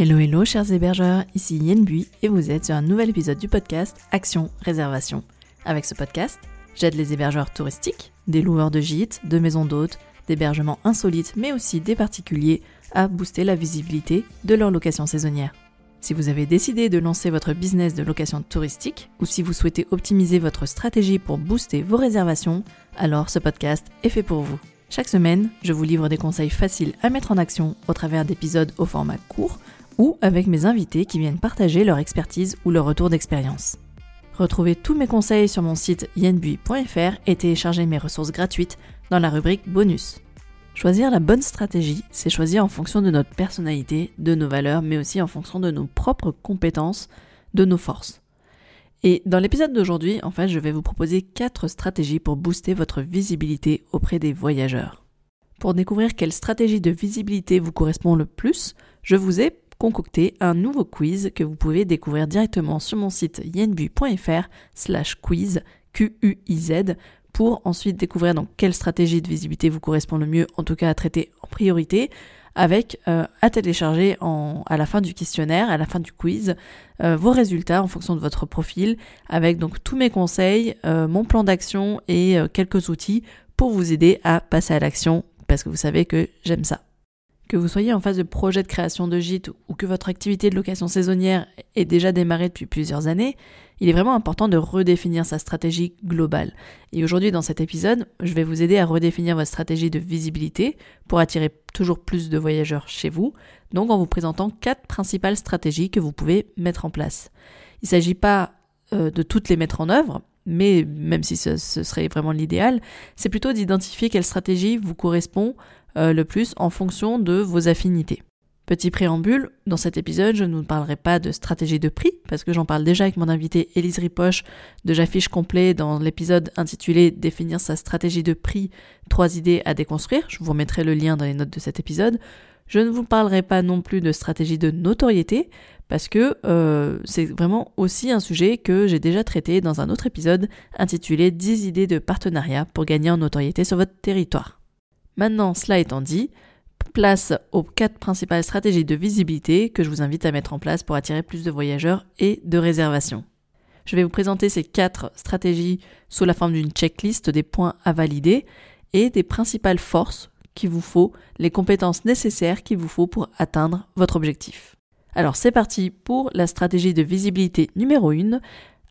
Hello hello chers hébergeurs, ici Yen Bui et vous êtes sur un nouvel épisode du podcast Action Réservation. Avec ce podcast, j'aide les hébergeurs touristiques, des loueurs de gîtes, de maisons d'hôtes, d'hébergements insolites mais aussi des particuliers à booster la visibilité de leur location saisonnière. Si vous avez décidé de lancer votre business de location touristique ou si vous souhaitez optimiser votre stratégie pour booster vos réservations, alors ce podcast est fait pour vous. Chaque semaine, je vous livre des conseils faciles à mettre en action au travers d'épisodes au format court ou avec mes invités qui viennent partager leur expertise ou leur retour d'expérience. Retrouvez tous mes conseils sur mon site yenbui.fr et téléchargez mes ressources gratuites dans la rubrique bonus. Choisir la bonne stratégie, c'est choisir en fonction de notre personnalité, de nos valeurs, mais aussi en fonction de nos propres compétences, de nos forces. Et dans l'épisode d'aujourd'hui, en fait, je vais vous proposer 4 stratégies pour booster votre visibilité auprès des voyageurs. Pour découvrir quelle stratégie de visibilité vous correspond le plus, je vous ai concocté un nouveau quiz que vous pouvez découvrir directement sur mon site yenbu.fr slash quiz pour ensuite découvrir donc quelle stratégie de visibilité vous correspond le mieux, en tout cas à traiter en priorité, avec euh, à télécharger à la fin du questionnaire, à la fin du quiz, euh, vos résultats en fonction de votre profil, avec donc tous mes conseils, euh, mon plan d'action et quelques outils pour vous aider à passer à l'action, parce que vous savez que j'aime ça. Que vous soyez en phase de projet de création de gîte ou que votre activité de location saisonnière ait déjà démarré depuis plusieurs années, il est vraiment important de redéfinir sa stratégie globale. Et aujourd'hui, dans cet épisode, je vais vous aider à redéfinir votre stratégie de visibilité pour attirer toujours plus de voyageurs chez vous, donc en vous présentant quatre principales stratégies que vous pouvez mettre en place. Il ne s'agit pas euh, de toutes les mettre en œuvre, mais même si ce serait vraiment l'idéal, c'est plutôt d'identifier quelle stratégie vous correspond euh, le plus en fonction de vos affinités. Petit préambule, dans cet épisode, je ne vous parlerai pas de stratégie de prix, parce que j'en parle déjà avec mon invité Élise Ripoche de J'affiche complet dans l'épisode intitulé Définir sa stratégie de prix, trois idées à déconstruire. Je vous remettrai le lien dans les notes de cet épisode. Je ne vous parlerai pas non plus de stratégie de notoriété, parce que euh, c'est vraiment aussi un sujet que j'ai déjà traité dans un autre épisode intitulé 10 idées de partenariat pour gagner en notoriété sur votre territoire. Maintenant, cela étant dit, place aux quatre principales stratégies de visibilité que je vous invite à mettre en place pour attirer plus de voyageurs et de réservations. Je vais vous présenter ces quatre stratégies sous la forme d'une checklist des points à valider et des principales forces qu'il vous faut, les compétences nécessaires qu'il vous faut pour atteindre votre objectif. Alors c'est parti pour la stratégie de visibilité numéro 1,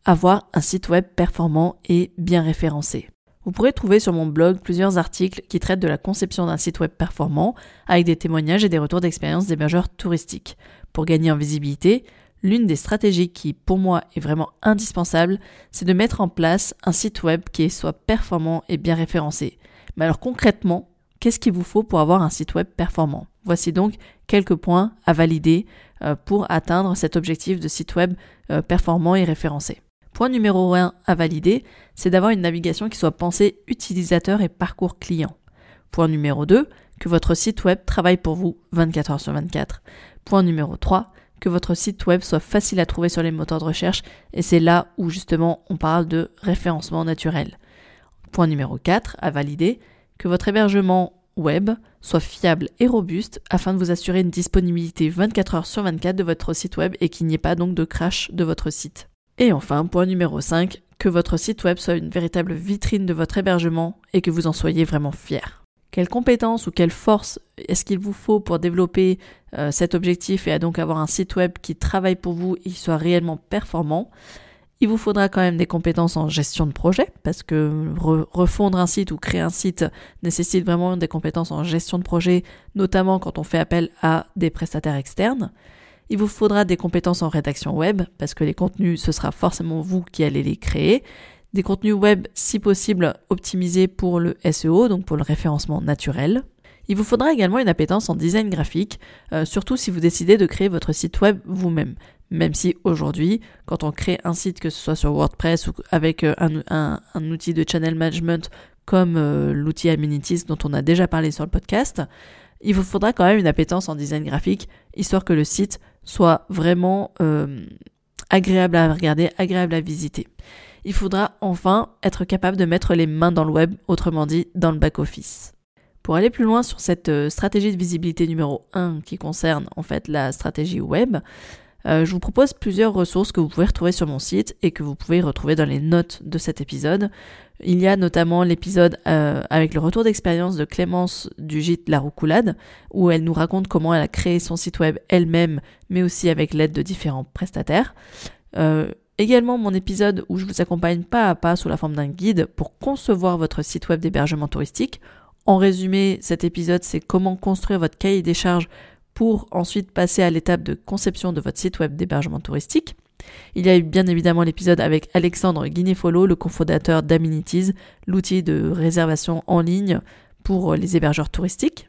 avoir un site web performant et bien référencé. Vous pourrez trouver sur mon blog plusieurs articles qui traitent de la conception d'un site web performant, avec des témoignages et des retours d'expérience d'hébergeurs touristiques. Pour gagner en visibilité, l'une des stratégies qui, pour moi, est vraiment indispensable, c'est de mettre en place un site web qui soit performant et bien référencé. Mais alors concrètement, qu'est-ce qu'il vous faut pour avoir un site web performant? Voici donc quelques points à valider euh, pour atteindre cet objectif de site web euh, performant et référencé. Point numéro 1 à valider, c'est d'avoir une navigation qui soit pensée utilisateur et parcours client. Point numéro 2, que votre site web travaille pour vous 24 heures sur 24. Point numéro 3, que votre site web soit facile à trouver sur les moteurs de recherche et c'est là où justement on parle de référencement naturel. Point numéro 4 à valider, que votre hébergement web soit fiable et robuste afin de vous assurer une disponibilité 24 heures sur 24 de votre site web et qu'il n'y ait pas donc de crash de votre site. Et enfin, point numéro 5, que votre site web soit une véritable vitrine de votre hébergement et que vous en soyez vraiment fier. Quelles compétences ou quelles forces est-ce qu'il vous faut pour développer euh, cet objectif et donc avoir un site web qui travaille pour vous et qui soit réellement performant? Il vous faudra quand même des compétences en gestion de projet parce que refondre un site ou créer un site nécessite vraiment des compétences en gestion de projet, notamment quand on fait appel à des prestataires externes. Il vous faudra des compétences en rédaction web, parce que les contenus, ce sera forcément vous qui allez les créer. Des contenus web, si possible, optimisés pour le SEO, donc pour le référencement naturel. Il vous faudra également une appétence en design graphique, euh, surtout si vous décidez de créer votre site web vous-même. Même si aujourd'hui, quand on crée un site, que ce soit sur WordPress ou avec euh, un, outil de channel management comme euh, l'outil Amenities dont on a déjà parlé sur le podcast, il vous faudra quand même une appétence en design graphique, histoire que le site soit vraiment euh, agréable à regarder, agréable à visiter. Il faudra enfin être capable de mettre les mains dans le web, autrement dit dans le back-office. Pour aller plus loin sur cette euh, stratégie de visibilité numéro 1 qui concerne en fait la stratégie web, euh, je vous propose plusieurs ressources que vous pouvez retrouver sur mon site et que vous pouvez retrouver dans les notes de cet épisode. Il y a notamment l'épisode euh, avec le retour d'expérience de Clémence du gîte La Roucoulade, où elle nous raconte comment elle a créé son site web elle-même, mais aussi avec l'aide de différents prestataires. Euh, également mon épisode où je vous accompagne pas à pas sous la forme d'un guide pour concevoir votre site web d'hébergement touristique. En résumé, cet épisode, c'est comment construire votre cahier des charges pour ensuite passer à l'étape de conception de votre site web d'hébergement touristique. Il y a eu bien évidemment l'épisode avec Alexandre Guinéfolo, le cofondateur d'Amenities, l'outil de réservation en ligne pour les hébergeurs touristiques.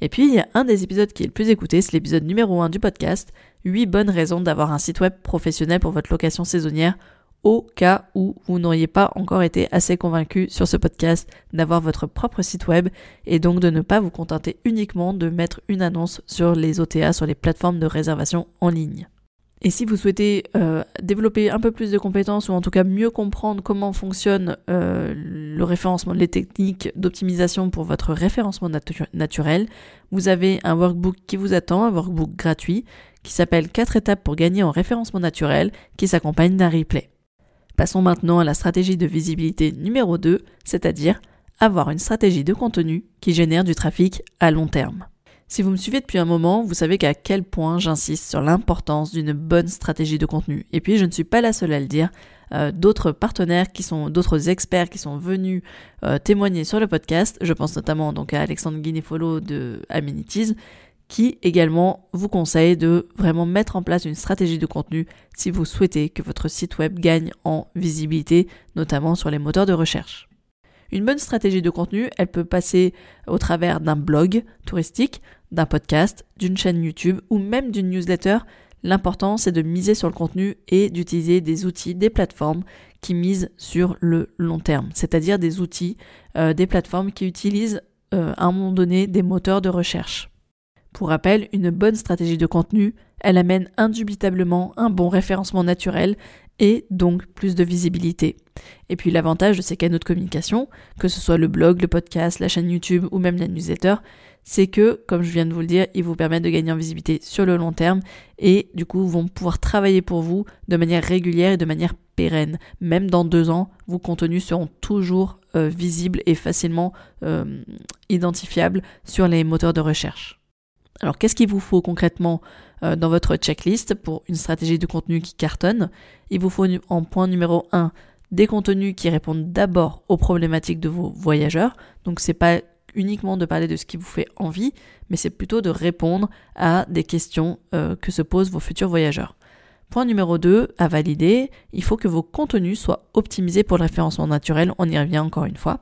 Et puis, il y a un des épisodes qui est le plus écouté, c'est l'épisode numéro 1 du podcast, 8 bonnes raisons d'avoir un site web professionnel pour votre location saisonnière au cas où vous n'auriez pas encore été assez convaincu sur ce podcast d'avoir votre propre site web et donc de ne pas vous contenter uniquement de mettre une annonce sur les OTA, sur les plateformes de réservation en ligne. Et si vous souhaitez euh, développer un peu plus de compétences ou en tout cas mieux comprendre comment fonctionne euh, le référencement, les techniques d'optimisation pour votre référencement naturel, vous avez un workbook qui vous attend, un workbook gratuit qui s'appelle 4 étapes pour gagner en référencement naturel qui s'accompagne d'un replay. Passons maintenant à la stratégie de visibilité numéro 2, c'est-à-dire avoir une stratégie de contenu qui génère du trafic à long terme. Si vous me suivez depuis un moment, vous savez qu'à quel point j'insiste sur l'importance d'une bonne stratégie de contenu. Et puis je ne suis pas la seule à le dire. Euh, d'autres partenaires qui sont, d'autres experts qui sont venus euh, témoigner sur le podcast, je pense notamment donc à Alexandre Guinéfolo de Amenities, qui également vous conseille de vraiment mettre en place une stratégie de contenu si vous souhaitez que votre site web gagne en visibilité, notamment sur les moteurs de recherche. Une bonne stratégie de contenu, elle peut passer au travers d'un blog touristique, d'un podcast, d'une chaîne YouTube ou même d'une newsletter. L'important, c'est de miser sur le contenu et d'utiliser des outils, des plateformes qui misent sur le long terme, c'est-à-dire des outils, euh, des plateformes qui utilisent euh, à un moment donné des moteurs de recherche. Pour rappel, une bonne stratégie de contenu, elle amène indubitablement un bon référencement naturel et donc plus de visibilité. Et puis l'avantage de ces canaux de communication, que ce soit le blog, le podcast, la chaîne YouTube ou même la newsletter, c'est que, comme je viens de vous le dire, ils vous permettent de gagner en visibilité sur le long terme et du coup vont pouvoir travailler pour vous de manière régulière et de manière pérenne. Même dans deux ans, vos contenus seront toujours euh, visibles et facilement euh, identifiables sur les moteurs de recherche. Alors qu'est-ce qu'il vous faut concrètement euh, dans votre checklist pour une stratégie de contenu qui cartonne? Il vous faut en point numéro 1 des contenus qui répondent d'abord aux problématiques de vos voyageurs. Donc c'est pas uniquement de parler de ce qui vous fait envie, mais c'est plutôt de répondre à des questions euh, que se posent vos futurs voyageurs. Point numéro 2, à valider, il faut que vos contenus soient optimisés pour le référencement naturel, on y revient encore une fois.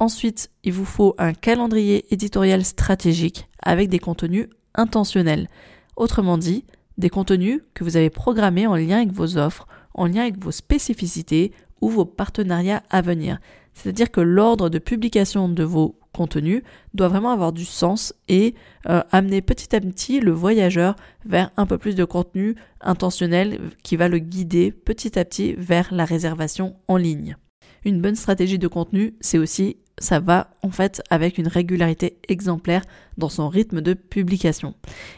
Ensuite, il vous faut un calendrier éditorial stratégique avec des contenus intentionnels. Autrement dit, des contenus que vous avez programmés en lien avec vos offres, en lien avec vos spécificités ou vos partenariats à venir. C'est-à-dire que l'ordre de publication de vos contenus doit vraiment avoir du sens et euh, amener petit à petit le voyageur vers un peu plus de contenu intentionnel qui va le guider petit à petit vers la réservation en ligne. Une bonne stratégie de contenu, c'est aussi ça va en fait avec une régularité exemplaire dans son rythme de publication.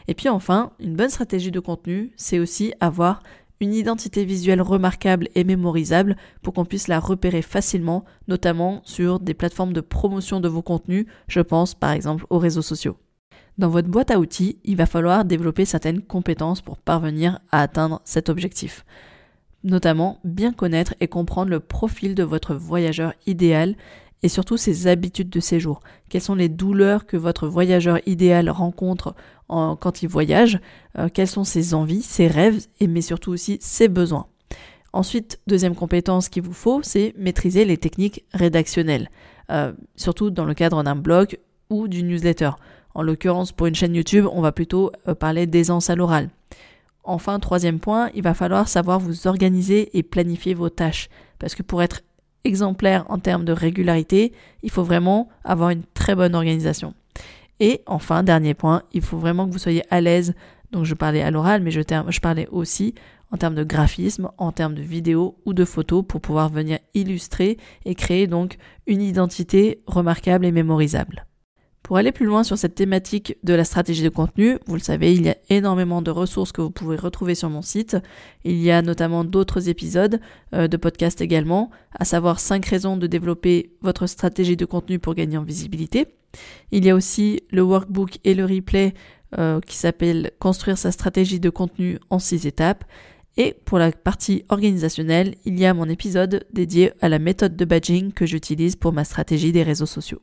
Et puis enfin, une bonne stratégie de contenu, c'est aussi avoir une identité visuelle remarquable et mémorisable pour qu'on puisse la repérer facilement, notamment sur des plateformes de promotion de vos contenus, je pense par exemple aux réseaux sociaux. Dans votre boîte à outils, il va falloir développer certaines compétences pour parvenir à atteindre cet objectif. Notamment, bien connaître et comprendre le profil de votre voyageur idéal et surtout ses habitudes de séjour. Quelles sont les douleurs que votre voyageur idéal rencontre quand il voyage? Euh, Quelles sont ses envies, ses rêves, et mais surtout aussi ses besoins? Ensuite, deuxième compétence qu'il vous faut, c'est maîtriser les techniques rédactionnelles, euh, surtout dans le cadre d'un blog ou d'une newsletter. En l'occurrence, pour une chaîne YouTube, on va plutôt euh, parler d'aisance à l'oral. Enfin, troisième point, il va falloir savoir vous organiser et planifier vos tâches. Parce que pour être exemplaire en termes de régularité, il faut vraiment avoir une très bonne organisation. Et enfin, dernier point, il faut vraiment que vous soyez à l'aise. Donc je parlais à l'oral, mais je, parlais aussi en termes de graphisme, en termes de vidéo ou de photos pour pouvoir venir illustrer et créer donc une identité remarquable et mémorisable. Pour aller plus loin sur cette thématique de la stratégie de contenu, vous le savez, il y a énormément de ressources que vous pouvez retrouver sur mon site. Il y a notamment d'autres épisodes euh, de podcast également, à savoir 5 raisons de développer votre stratégie de contenu pour gagner en visibilité. Il y a aussi le workbook et le replay euh, qui s'appelle Construire sa stratégie de contenu en 6 étapes. Et pour la partie organisationnelle, il y a mon épisode dédié à la méthode de badging que j'utilise pour ma stratégie des réseaux sociaux.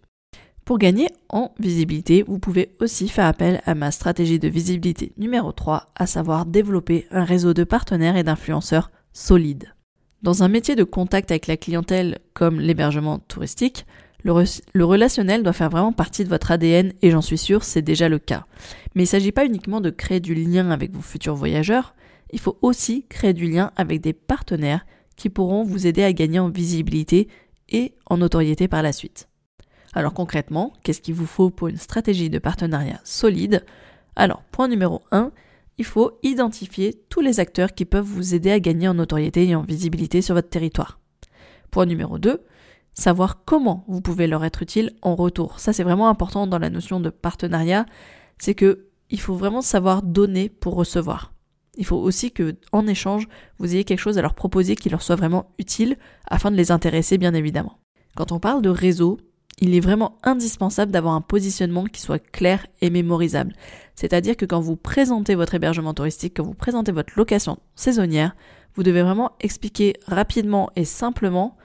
Pour gagner en visibilité, vous pouvez aussi faire appel à ma stratégie de visibilité numéro 3, à savoir développer un réseau de partenaires et d'influenceurs solides. Dans un métier de contact avec la clientèle comme l'hébergement touristique, le, relationnel doit faire vraiment partie de votre ADN et j'en suis sûr, c'est déjà le cas. Mais il ne s'agit pas uniquement de créer du lien avec vos futurs voyageurs, il faut aussi créer du lien avec des partenaires qui pourront vous aider à gagner en visibilité et en notoriété par la suite. Alors concrètement, qu'est-ce qu'il vous faut pour une stratégie de partenariat solide? Alors, point numéro 1, il faut identifier tous les acteurs qui peuvent vous aider à gagner en notoriété et en visibilité sur votre territoire. Point numéro 2, savoir comment vous pouvez leur être utile en retour. Ça c'est vraiment important dans la notion de partenariat, c'est que il faut vraiment savoir donner pour recevoir. Il faut aussi que en échange, vous ayez quelque chose à leur proposer qui leur soit vraiment utile afin de les intéresser bien évidemment. Quand on parle de réseau, il est vraiment indispensable d'avoir un positionnement qui soit clair et mémorisable. C'est-à-dire que quand vous présentez votre hébergement touristique, quand vous présentez votre location saisonnière, vous devez vraiment expliquer rapidement et simplement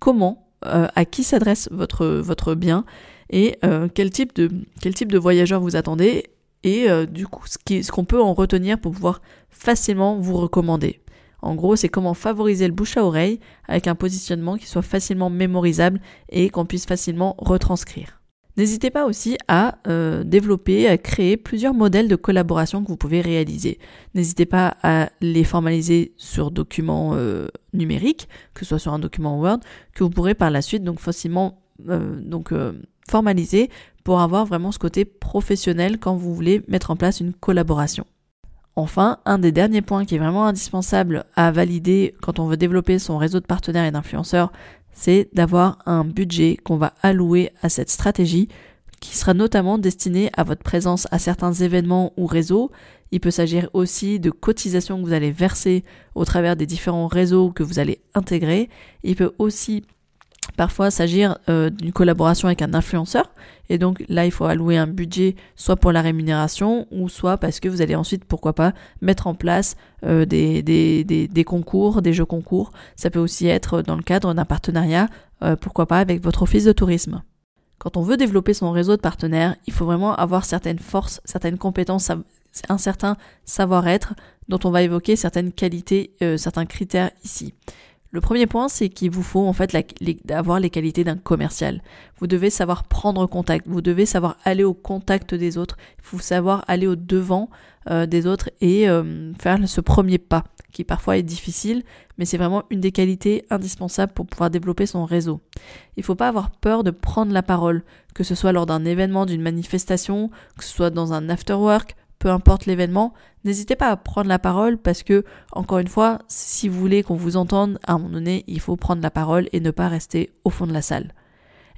comment, euh, à qui s'adresse votre, bien et euh, quel, type de, quel voyageurs vous attendez et euh, du coup ce qu'on peut en retenir pour pouvoir facilement vous recommander. En gros, c'est comment favoriser le bouche à oreille avec un positionnement qui soit facilement mémorisable et qu'on puisse facilement retranscrire. N'hésitez pas aussi à euh, développer, à créer plusieurs modèles de collaboration que vous pouvez réaliser. N'hésitez pas à les formaliser sur documents euh, numériques, que ce soit sur un document Word, que vous pourrez par la suite donc facilement euh, donc formaliser pour avoir vraiment ce côté professionnel quand vous voulez mettre en place une collaboration. Enfin, un des derniers points qui est vraiment indispensable à valider quand on veut développer son réseau de partenaires et d'influenceurs, c'est d'avoir un budget qu'on va allouer à cette stratégie qui sera notamment destiné à votre présence à certains événements ou réseaux. Il peut s'agir aussi de cotisations que vous allez verser au travers des différents réseaux que vous allez intégrer. Il peut aussi parfois s'agir euh, d'une collaboration avec un influenceur. Et donc là, il faut allouer un budget soit pour la rémunération ou soit parce que vous allez ensuite, pourquoi pas, mettre en place euh, des, concours, des jeux concours. Ça peut aussi être dans le cadre d'un partenariat, euh, pourquoi pas, avec votre office de tourisme. Quand on veut développer son réseau de partenaires, il faut vraiment avoir certaines forces, certaines compétences, un certain savoir-être dont on va évoquer certaines qualités, certains critères ici. Le premier point, c'est qu'il vous faut en fait avoir les qualités d'un commercial. Vous devez savoir prendre contact, vous devez savoir aller au contact des autres, il faut savoir aller au devant euh, des autres et euh, faire ce premier pas, qui parfois est difficile, mais c'est vraiment une des qualités indispensables pour pouvoir développer son réseau. Il ne faut pas avoir peur de prendre la parole, que ce soit lors d'un événement, d'une manifestation, que ce soit dans un after work, peu importe l'événement, n'hésitez pas à prendre la parole parce que, encore une fois, si vous voulez qu'on vous entende, à un moment donné, il faut prendre la parole et ne pas rester au fond de la salle.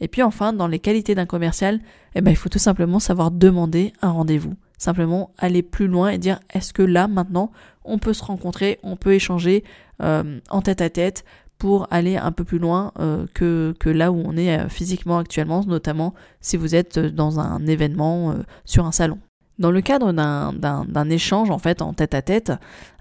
Et puis enfin, dans les qualités d'un commercial, eh ben, il faut tout simplement savoir demander un rendez-vous. Simplement aller plus loin et dire est-ce que là, maintenant, on peut se rencontrer, on peut échanger euh, en tête à tête pour aller un peu plus loin euh, que, que, là où on est euh, physiquement actuellement, notamment si vous êtes dans un événement sur un salon. Dans le cadre d'un échange en fait en tête à tête,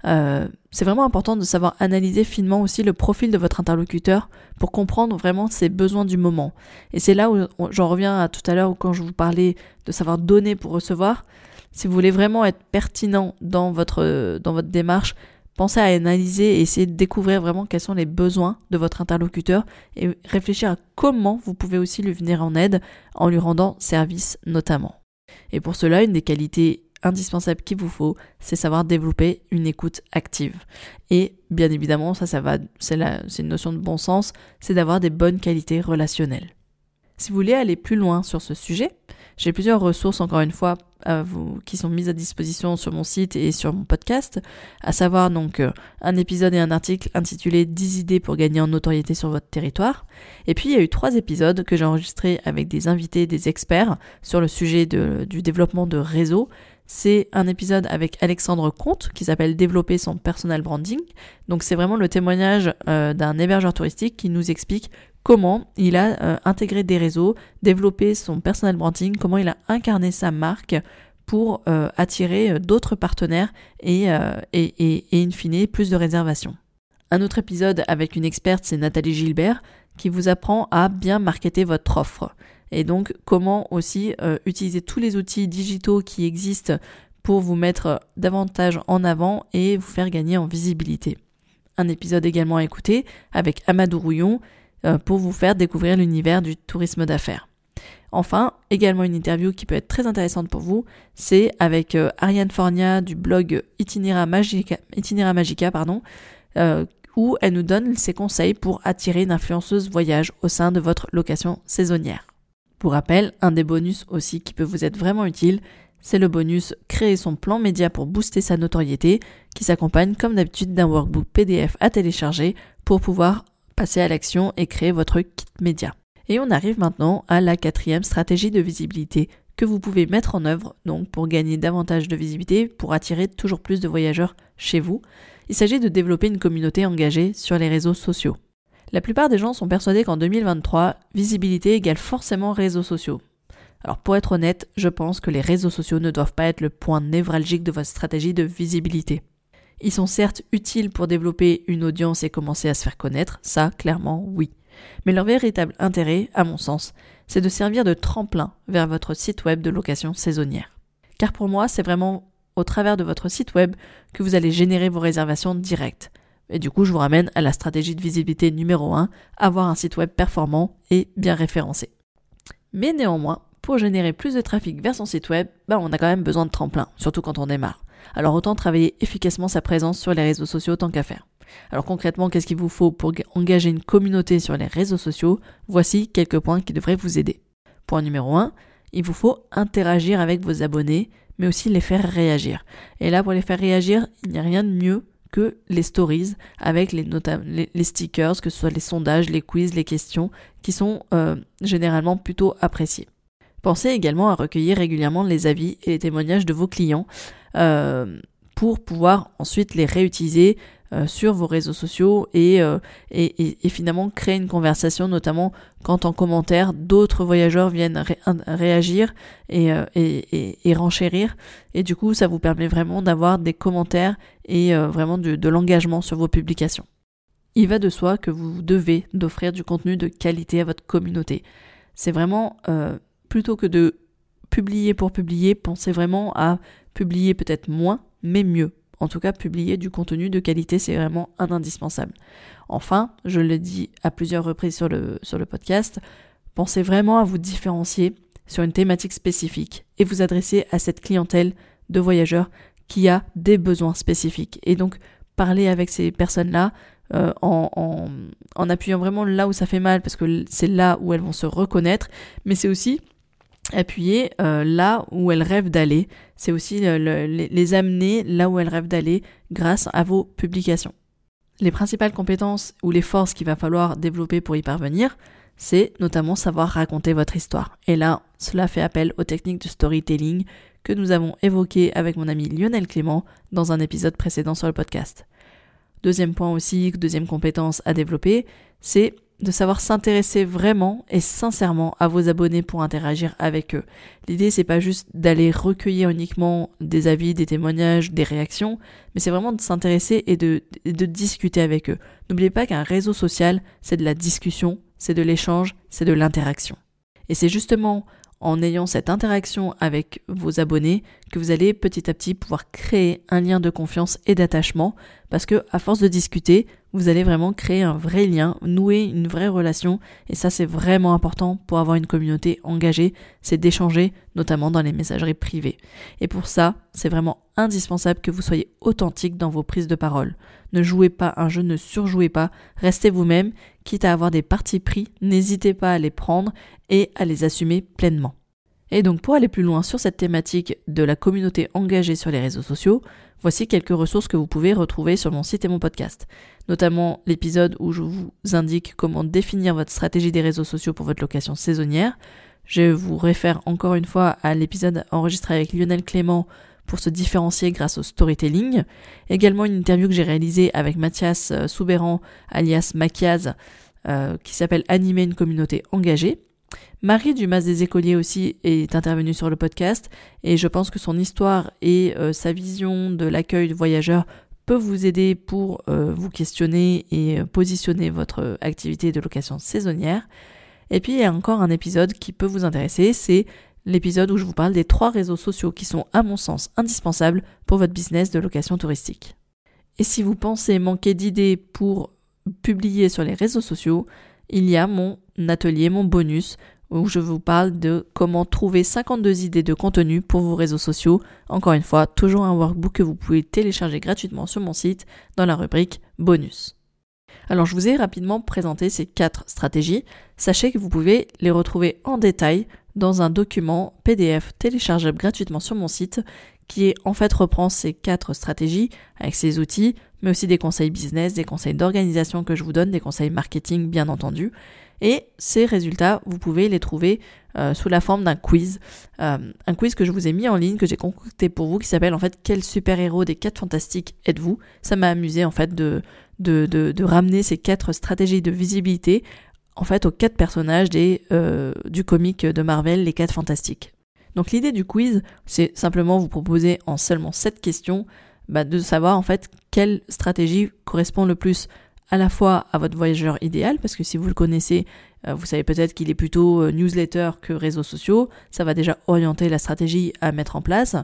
euh, c'est vraiment important de savoir analyser finement aussi le profil de votre interlocuteur pour comprendre vraiment ses besoins du moment. Et c'est là où j'en reviens à tout à l'heure quand je vous parlais de savoir donner pour recevoir. Si vous voulez vraiment être pertinent dans votre, dans votre démarche, pensez à analyser et essayer de découvrir vraiment quels sont les besoins de votre interlocuteur et réfléchir à comment vous pouvez aussi lui venir en aide en lui rendant service notamment. Et pour cela, une des qualités indispensables qu'il vous faut, c'est savoir développer une écoute active. Et bien évidemment, ça, ça va, c'est une notion de bon sens, c'est d'avoir des bonnes qualités relationnelles. Si vous voulez aller plus loin sur ce sujet, j'ai plusieurs ressources encore une fois vous, qui sont mises à disposition sur mon site et sur mon podcast, à savoir donc euh, un épisode et un article intitulé 10 idées pour gagner en notoriété sur votre territoire. Et puis il y a eu trois épisodes que j'ai enregistrés avec des invités, des experts sur le sujet du développement de réseaux. C'est un épisode avec Alexandre Comte qui s'appelle Développer son personal branding. Donc c'est vraiment le témoignage euh, d'un hébergeur touristique qui nous explique comment il a euh, intégré des réseaux, développé son personal branding, comment il a incarné sa marque pour euh, attirer euh, d'autres partenaires et, et, in fine plus de réservations. Un autre épisode avec une experte, c'est Nathalie Gilbert, qui vous apprend à bien marketer votre offre. Et donc comment aussi utiliser tous les outils digitaux qui existent pour vous mettre davantage en avant et vous faire gagner en visibilité. Un épisode également à écouter avec Amadou Rouillon pour vous faire découvrir l'univers du tourisme d'affaires. Enfin, également une interview qui peut être très intéressante pour vous, c'est avec euh, Ariane Fornia du blog Itinera Magica, Magica pardon, euh, où elle nous donne ses conseils pour attirer une influenceuse voyage au sein de votre location saisonnière. Pour rappel, un des bonus aussi qui peut vous être vraiment utile, c'est le bonus Créer son plan média pour booster sa notoriété, qui s'accompagne comme d'habitude d'un workbook PDF à télécharger pour pouvoir passer à l'action et créer votre kit média. Et on arrive maintenant à la quatrième stratégie de visibilité que vous pouvez mettre en œuvre donc pour gagner davantage de visibilité, pour attirer toujours plus de voyageurs chez vous. Il s'agit de développer une communauté engagée sur les réseaux sociaux. La plupart des gens sont persuadés qu'en 2023, visibilité égale forcément réseaux sociaux. Alors pour être honnête, je pense que les réseaux sociaux ne doivent pas être le point névralgique de votre stratégie de visibilité. Ils sont certes utiles pour développer une audience et commencer à se faire connaître, ça clairement oui. Mais leur véritable intérêt, à mon sens, c'est de servir de tremplin vers votre site web de location saisonnière. Car pour moi, c'est vraiment au travers de votre site web que vous allez générer vos réservations directes. Et du coup, je vous ramène à la stratégie de visibilité numéro 1, avoir un site web performant et bien référencé. Mais néanmoins, pour générer plus de trafic vers son site web, ben on a quand même besoin de tremplin, surtout quand on démarre. Alors autant travailler efficacement sa présence sur les réseaux sociaux tant qu'à faire. Alors concrètement, qu'est-ce qu'il vous faut pour engager une communauté sur les réseaux sociaux? Voici quelques points qui devraient vous aider. Point numéro 1, il vous faut interagir avec vos abonnés, mais aussi les faire réagir. Et là, pour les faire réagir, il n'y a rien de mieux que les stories avec les, stickers, que ce soit les sondages, les quiz, les questions, qui sont euh, généralement plutôt appréciés. Pensez également à recueillir régulièrement les avis et les témoignages de vos clients euh, pour pouvoir ensuite les réutiliser euh, sur vos réseaux sociaux euh, et, et, finalement créer une conversation, notamment quand en commentaire d'autres voyageurs viennent réagir et, et, renchérir. Et du coup, ça vous permet vraiment d'avoir des commentaires et vraiment de l'engagement sur vos publications. Il va de soi que vous devez d'offrir du contenu de qualité à votre communauté. C'est vraiment plutôt que de publier pour publier, pensez vraiment à publier peut-être moins, mais mieux. En tout cas, publier du contenu de qualité, c'est vraiment un indispensable. Enfin, je l'ai dit à plusieurs reprises sur le, sur le podcast, pensez vraiment à vous différencier sur une thématique spécifique et vous adresser à cette clientèle de voyageurs qui a des besoins spécifiques. Et donc, parler avec ces personnes-là euh, en, en, en appuyant vraiment là où ça fait mal, parce que c'est là où elles vont se reconnaître, mais c'est aussi appuyer euh, là où elles rêvent d'aller. C'est aussi les amener là où elles rêvent d'aller grâce à vos publications. Les principales compétences ou les forces qu'il va falloir développer pour y parvenir, c'est notamment savoir raconter votre histoire. Et là, cela fait appel aux techniques de storytelling que nous avons évoquées avec mon ami Lionel Clément dans un épisode précédent sur le podcast. Deuxième point aussi, deuxième compétence à développer, c'est de savoir s'intéresser vraiment et sincèrement à vos abonnés pour interagir avec eux. L'idée c'est pas juste d'aller recueillir uniquement des avis, des témoignages, des réactions, mais c'est vraiment de s'intéresser et de, de discuter avec eux. N'oubliez pas qu'un réseau social, c'est de la discussion, c'est de l'échange, c'est de l'interaction. Et c'est justement en ayant cette interaction avec vos abonnés que vous allez petit à petit pouvoir créer un lien de confiance et d'attachement parce que à force de discuter, vous allez vraiment créer un vrai lien, nouer une vraie relation, et ça c'est vraiment important pour avoir une communauté engagée, c'est d'échanger, notamment dans les messageries privées. Et pour ça, c'est vraiment indispensable que vous soyez authentique dans vos prises de parole. Ne jouez pas un jeu, ne surjouez pas, restez vous-même, quitte à avoir des parties pris, n'hésitez pas à les prendre et à les assumer pleinement. Et donc pour aller plus loin sur cette thématique de la communauté engagée sur les réseaux sociaux, voici quelques ressources que vous pouvez retrouver sur mon site et mon podcast. Notamment l'épisode où je vous indique comment définir votre stratégie des réseaux sociaux pour votre location saisonnière. Je vous réfère encore une fois à l'épisode enregistré avec Lionel Clément pour se différencier grâce au storytelling. Également une interview que j'ai réalisée avec Mathias euh, Soubéran alias Machiaz euh, qui s'appelle Animer une communauté engagée. Marie Dumas des écoliers aussi est intervenue sur le podcast et je pense que son histoire et euh, sa vision de l'accueil de voyageurs peut vous aider pour euh, vous questionner et euh, positionner votre activité de location saisonnière. Et puis il y a encore un épisode qui peut vous intéresser, c'est l'épisode où je vous parle des trois réseaux sociaux qui sont à mon sens indispensables pour votre business de location touristique. Et si vous pensez manquer d'idées pour publier sur les réseaux sociaux, il y a mon atelier, mon bonus où je vous parle de comment trouver 52 idées de contenu pour vos réseaux sociaux. Encore une fois, toujours un workbook que vous pouvez télécharger gratuitement sur mon site dans la rubrique bonus. Alors je vous ai rapidement présenté ces quatre stratégies. Sachez que vous pouvez les retrouver en détail dans un document PDF téléchargeable gratuitement sur mon site qui en fait reprend ces quatre stratégies avec ses outils, mais aussi des conseils business, des conseils d'organisation que je vous donne, des conseils marketing bien entendu. Et ces résultats, vous pouvez les trouver euh, sous la forme d'un quiz. Euh, un quiz que je vous ai mis en ligne, que j'ai concocté pour vous, qui s'appelle en fait Quel super-héros des 4 fantastiques êtes-vous? Ça m'a amusé en fait de, de, ramener ces quatre stratégies de visibilité en fait aux quatre personnages des, euh, du comic de Marvel, les 4 fantastiques. Donc l'idée du quiz, c'est simplement vous proposer en seulement 7 questions bah, de savoir en fait quelle stratégie correspond le plus à la fois à votre voyageur idéal, parce que si vous le connaissez, euh, vous savez peut-être qu'il est plutôt euh, newsletter que réseaux sociaux, ça va déjà orienter la stratégie à mettre en place,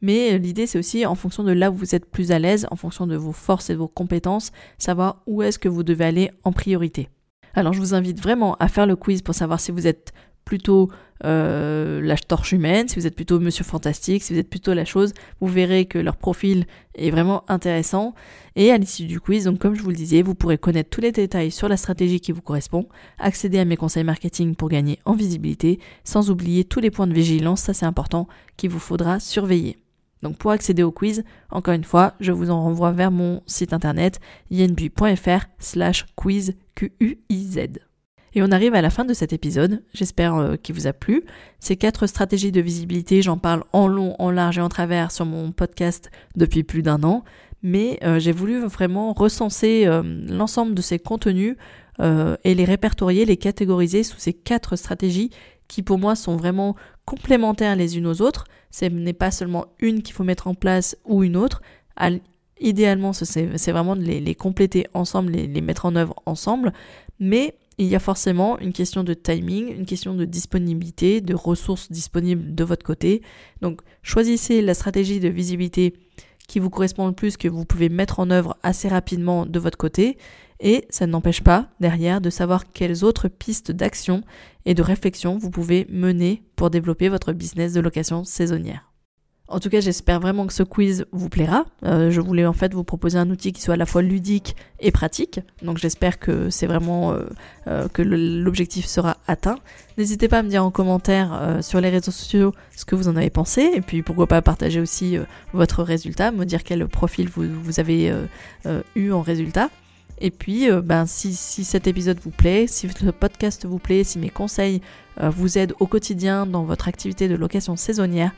mais l'idée c'est aussi en fonction de là où vous êtes plus à l'aise, en fonction de vos forces et de vos compétences, savoir où est-ce que vous devez aller en priorité. Alors je vous invite vraiment à faire le quiz pour savoir si vous êtes plutôt euh, la torche humaine, si vous êtes plutôt Monsieur Fantastique, si vous êtes plutôt la chose, vous verrez que leur profil est vraiment intéressant. Et à l'issue du quiz, donc comme je vous le disais, vous pourrez connaître tous les détails sur la stratégie qui vous correspond, accéder à mes conseils marketing pour gagner en visibilité, sans oublier tous les points de vigilance, ça c'est important, qu'il vous faudra surveiller. Donc pour accéder au quiz, encore une fois, je vous en renvoie vers mon site internet yenbui.fr slash quiz Q-U-I-Z. Et on arrive à la fin de cet épisode, j'espère euh, qu'il vous a plu. Ces quatre stratégies de visibilité, j'en parle en long, en large et en travers sur mon podcast depuis plus d'un an, mais euh, j'ai voulu vraiment recenser euh, l'ensemble de ces contenus et les répertorier, les catégoriser sous ces quatre stratégies qui pour moi sont vraiment complémentaires les unes aux autres. Ce n'est pas seulement une qu'il faut mettre en place ou une autre. idéalement, c'est vraiment de les, compléter ensemble, les mettre en œuvre ensemble. Mais il y a forcément une question de timing, une question de disponibilité, de ressources disponibles de votre côté. Donc choisissez la stratégie de visibilité qui vous correspond le plus, que vous pouvez mettre en œuvre assez rapidement de votre côté. Et ça n'empêche pas derrière de savoir quelles autres pistes d'action et de réflexion vous pouvez mener pour développer votre business de location saisonnière. En tout cas, j'espère vraiment que ce quiz vous plaira. Euh, je voulais en fait vous proposer un outil qui soit à la fois ludique et pratique. Donc j'espère que c'est vraiment euh, euh, que l'objectif sera atteint. N'hésitez pas à me dire en commentaire sur les réseaux sociaux ce que vous en avez pensé et puis pourquoi pas partager aussi votre résultat, me dire quel profil vous, avez eu en résultat. Et puis, ben, si, cet épisode vous plaît, si ce podcast vous plaît, si mes conseils vous aident au quotidien dans votre activité de location saisonnière,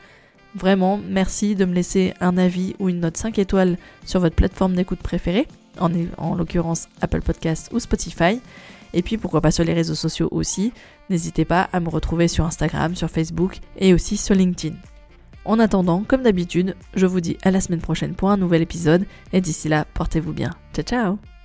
Vraiment, merci de me laisser un avis ou une note 5 étoiles sur votre plateforme d'écoute préférée, en, en l'occurrence Apple Podcast ou Spotify. Et puis pourquoi pas sur les réseaux sociaux aussi. N'hésitez pas à me retrouver sur Instagram, sur Facebook et aussi sur LinkedIn. En attendant, comme d'habitude, je vous dis à la semaine prochaine pour un nouvel épisode et d'ici là, portez-vous bien. Ciao ciao